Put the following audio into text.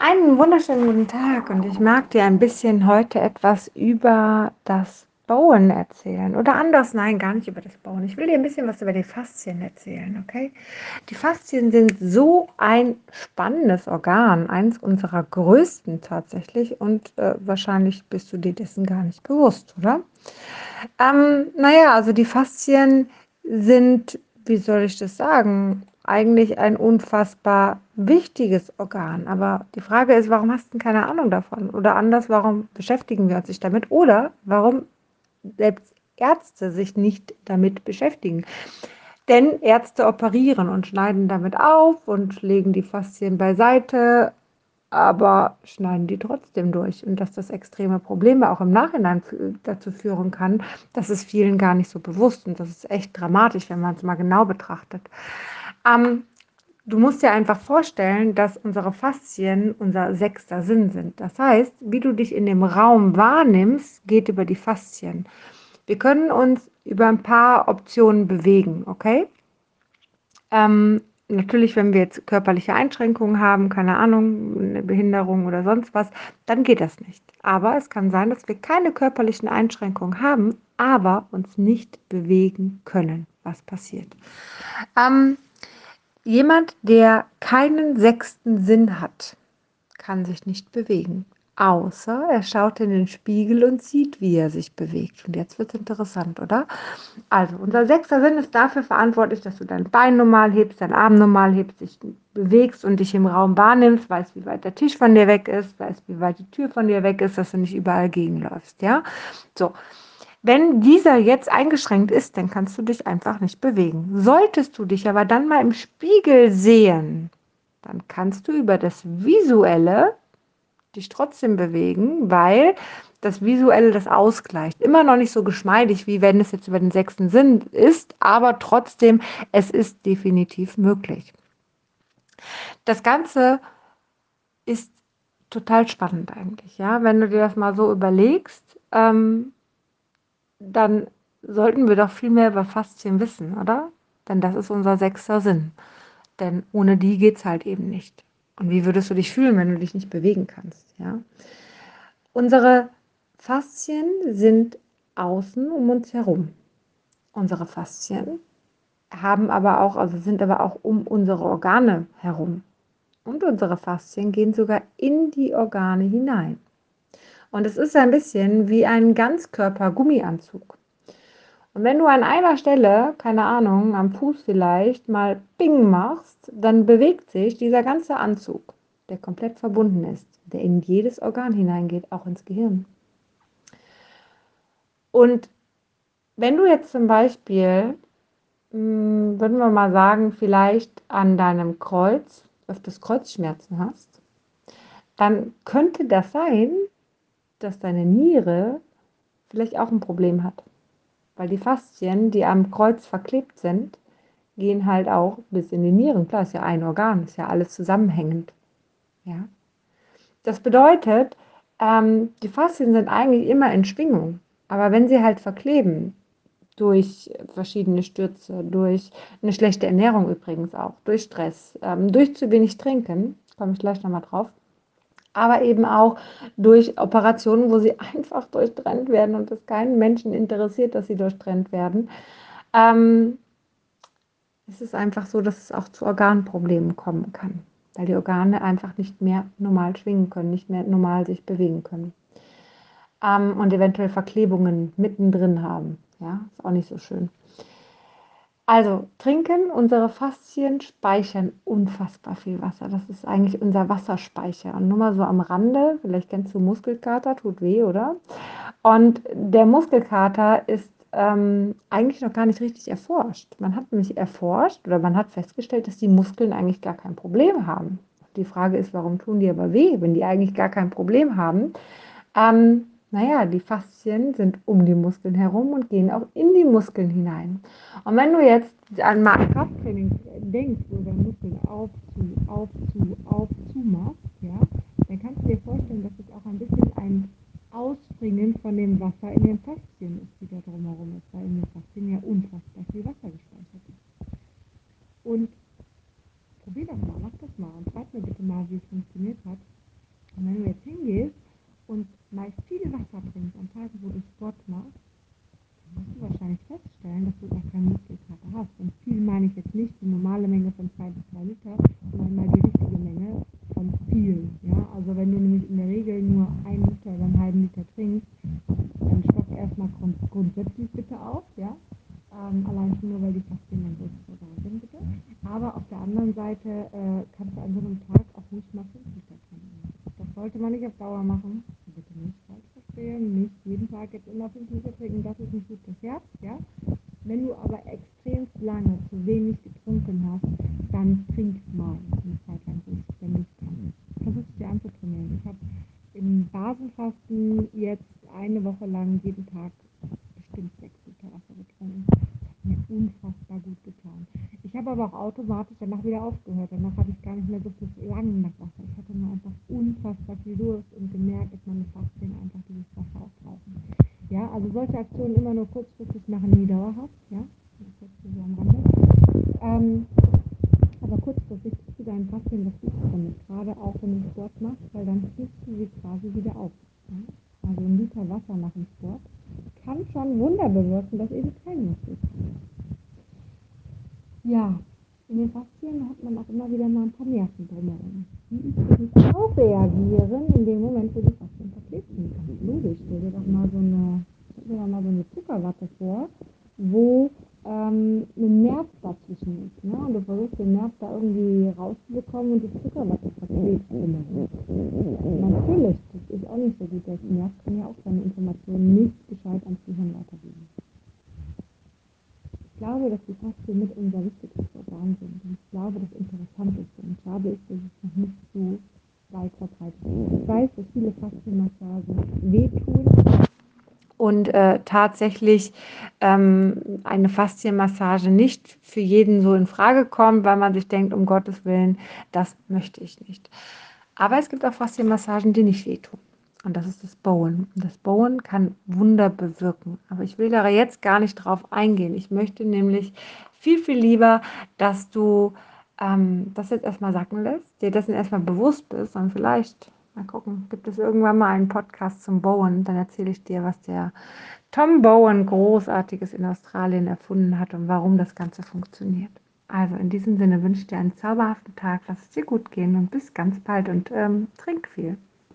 Einen wunderschönen guten Tag und ich mag dir ein bisschen heute etwas über das Bauen erzählen. Oder anders, nein, gar nicht über das Bauen. Ich will dir ein bisschen was über die Faszien erzählen, okay? Die Faszien sind so ein spannendes Organ, eines unserer größten tatsächlich und äh, wahrscheinlich bist du dir dessen gar nicht bewusst, oder? Ähm, naja, also die Faszien sind, wie soll ich das sagen, eigentlich ein unfassbar wichtiges Organ. Aber die Frage ist, warum hast du keine Ahnung davon? Oder anders, warum beschäftigen wir uns nicht damit? Oder warum selbst Ärzte sich nicht damit beschäftigen? Denn Ärzte operieren und schneiden damit auf und legen die Faszien beiseite, aber schneiden die trotzdem durch. Und dass das extreme Probleme auch im Nachhinein dazu führen kann, das ist vielen gar nicht so bewusst. Und das ist echt dramatisch, wenn man es mal genau betrachtet. Ähm, du musst dir einfach vorstellen, dass unsere Faszien unser sechster Sinn sind. Das heißt, wie du dich in dem Raum wahrnimmst, geht über die Faszien. Wir können uns über ein paar Optionen bewegen, okay? Ähm, natürlich, wenn wir jetzt körperliche Einschränkungen haben, keine Ahnung, eine Behinderung oder sonst was, dann geht das nicht. Aber es kann sein, dass wir keine körperlichen Einschränkungen haben, aber uns nicht bewegen können. Was passiert? Ähm, Jemand, der keinen sechsten Sinn hat, kann sich nicht bewegen, außer er schaut in den Spiegel und sieht, wie er sich bewegt. Und jetzt wird es interessant, oder? Also, unser sechster Sinn ist dafür verantwortlich, dass du dein Bein normal hebst, deinen Arm normal hebst, dich bewegst und dich im Raum wahrnimmst, weißt, wie weit der Tisch von dir weg ist, weißt, wie weit die Tür von dir weg ist, dass du nicht überall gegenläufst, ja? So. Wenn dieser jetzt eingeschränkt ist, dann kannst du dich einfach nicht bewegen. Solltest du dich aber dann mal im Spiegel sehen, dann kannst du über das Visuelle dich trotzdem bewegen, weil das Visuelle das ausgleicht. Immer noch nicht so geschmeidig, wie wenn es jetzt über den sechsten Sinn ist, aber trotzdem, es ist definitiv möglich. Das Ganze ist total spannend eigentlich, ja, wenn du dir das mal so überlegst. Ähm, dann sollten wir doch viel mehr über Faszien wissen, oder? Denn das ist unser sechster Sinn. Denn ohne die geht es halt eben nicht. Und wie würdest du dich fühlen, wenn du dich nicht bewegen kannst? Ja? Unsere Faszien sind außen um uns herum. Unsere Faszien haben aber auch, also sind aber auch um unsere Organe herum. Und unsere Faszien gehen sogar in die Organe hinein. Und es ist ein bisschen wie ein Ganzkörper-Gummianzug. Und wenn du an einer Stelle, keine Ahnung, am Fuß vielleicht mal Bing machst, dann bewegt sich dieser ganze Anzug, der komplett verbunden ist, der in jedes Organ hineingeht, auch ins Gehirn. Und wenn du jetzt zum Beispiel, hm, würden wir mal sagen, vielleicht an deinem Kreuz öfters Kreuzschmerzen hast, dann könnte das sein, dass deine Niere vielleicht auch ein Problem hat. Weil die Faszien, die am Kreuz verklebt sind, gehen halt auch bis in die Nieren. Klar, ist ja ein Organ, ist ja alles zusammenhängend. Ja? Das bedeutet, ähm, die Faszien sind eigentlich immer in Schwingung. Aber wenn sie halt verkleben, durch verschiedene Stürze, durch eine schlechte Ernährung übrigens auch, durch Stress, ähm, durch zu wenig Trinken, komme ich gleich nochmal drauf, aber eben auch durch Operationen, wo sie einfach durchtrennt werden und es keinen Menschen interessiert, dass sie durchtrennt werden. Ähm, es ist einfach so, dass es auch zu Organproblemen kommen kann, weil die Organe einfach nicht mehr normal schwingen können, nicht mehr normal sich bewegen können. Ähm, und eventuell Verklebungen mittendrin haben. Ja, ist auch nicht so schön. Also trinken, unsere Faszien speichern unfassbar viel Wasser. Das ist eigentlich unser Wasserspeicher. Und nur mal so am Rande, vielleicht kennst du Muskelkater, tut weh, oder? Und der Muskelkater ist ähm, eigentlich noch gar nicht richtig erforscht. Man hat nämlich erforscht oder man hat festgestellt, dass die Muskeln eigentlich gar kein Problem haben. Die Frage ist, warum tun die aber weh, wenn die eigentlich gar kein Problem haben? Ähm, naja, die Faszien sind um die Muskeln herum und gehen auch in die Muskeln hinein. Und wenn du jetzt an mal Krafttraining denkst, wo du Muskeln auf, zu, auf, zu, auf, zu machst, ja, dann kannst du dir vorstellen, dass es auch ein bisschen ein Ausspringen von dem Wasser in den Faszien ist, die da drumherum ist, weil einfach grund grundsätzlich bitte auf, ja. Ähm, allein schon nur, weil die Fachthemen so sind, bitte. Aber auf der anderen Seite äh, kannst du an so einem Tag auch nicht mal 50 erkennen. Das sollte man nicht auf Dauer machen. Bitte nicht falsch verstehen. Nicht jeden Tag jetzt immer 5 Liter trinken, das ist nicht gut gefährdet, ja. Wenn du aber extrem lange zu wenig getrunken hast, dann trink mal eine Zeit lang wenn du es kannst. Versuch es dir anzutrainieren. Ich habe im Basenfasten jetzt eine Woche lang jeden Tag bestimmt 6 Liter Wasser getrunken. Mir unfassbar gut getan. Ich habe aber auch automatisch danach wieder aufgehört. Danach hatte ich gar nicht mehr so viel Verlangen nach Wasser. Ich hatte nur einfach unfassbar viel Durst und gemerkt, dass meine Faszien einfach dieses Wasser auch brauchen. Ja, also solche Aktionen immer nur kurzfristig machen, nie dauerhaft. Ja, das ist so am Rande. Ähm, aber kurzfristig tust du deinen Faszien was Gutes damit, gerade auch wenn du Sport machst, weil dann fühlst du sie quasi wieder auf. Also ein Liter Wasser nach dem Sport kann schon Wunder bewirken, dass eben kein Muskel Ja, in den Faszien hat man auch immer wieder mal ein paar Nerven drumherum. Die übrigens auch reagieren in dem Moment, wo die Faszien verklebt sind. Logisch. Stell dir doch mal so eine, stell dir doch mal so eine Zuckerwatte vor, wo ähm, ein Nerv dazwischen ist. Ne? Und du versuchst den Nerv da irgendwie rauszubekommen und die Zuckerwatte verklebt immer. Natürlich, das ist auch nicht so Nerv kann ja auch seine Informationen nicht gescheit ans Gehirn weitergeben. Ich glaube, dass die Faszien mit unser wichtigstes Organ sind. Und ich glaube, das interessant ist. Und schade ist, dass es noch nicht so weit verbreitet ist. Ich weiß, dass viele Faszienmassagen wehtun. Und äh, tatsächlich ähm, eine Faszienmassage nicht für jeden so in Frage kommt, weil man sich denkt, um Gottes Willen, das möchte ich nicht. Aber es gibt auch Faszienmassagen, die nicht wehtun. Und das ist das Bowen. Und das Bowen kann Wunder bewirken. Aber ich will da jetzt gar nicht drauf eingehen. Ich möchte nämlich viel, viel lieber, dass du ähm, das jetzt erstmal sacken lässt, dir dessen erstmal bewusst bist und vielleicht, mal gucken, gibt es irgendwann mal einen Podcast zum Bowen, dann erzähle ich dir, was der Tom Bowen Großartiges in Australien erfunden hat und warum das Ganze funktioniert. Also in diesem Sinne wünsche ich dir einen zauberhaften Tag, lass es dir gut gehen und bis ganz bald und ähm, trink viel.